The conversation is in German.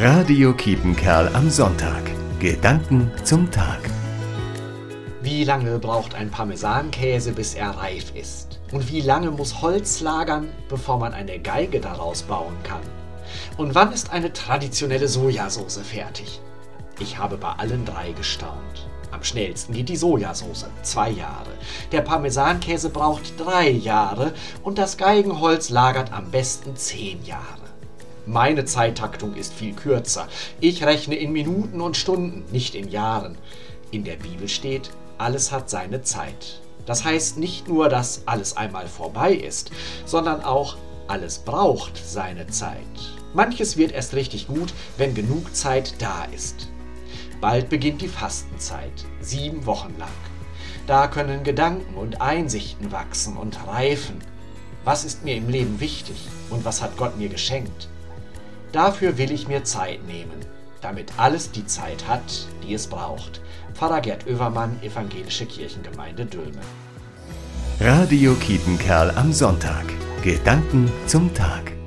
Radio Kiepenkerl am Sonntag. Gedanken zum Tag. Wie lange braucht ein Parmesankäse, bis er reif ist? Und wie lange muss Holz lagern, bevor man eine Geige daraus bauen kann? Und wann ist eine traditionelle Sojasauce fertig? Ich habe bei allen drei gestaunt. Am schnellsten geht die Sojasauce, zwei Jahre. Der Parmesankäse braucht drei Jahre und das Geigenholz lagert am besten zehn Jahre. Meine Zeittaktung ist viel kürzer. Ich rechne in Minuten und Stunden, nicht in Jahren. In der Bibel steht, alles hat seine Zeit. Das heißt nicht nur, dass alles einmal vorbei ist, sondern auch, alles braucht seine Zeit. Manches wird erst richtig gut, wenn genug Zeit da ist. Bald beginnt die Fastenzeit, sieben Wochen lang. Da können Gedanken und Einsichten wachsen und reifen. Was ist mir im Leben wichtig und was hat Gott mir geschenkt? Dafür will ich mir Zeit nehmen, damit alles die Zeit hat, die es braucht. Pfarrer Gerd Oevermann, Evangelische Kirchengemeinde Dülme. Radio Kietenkerl am Sonntag. Gedanken zum Tag.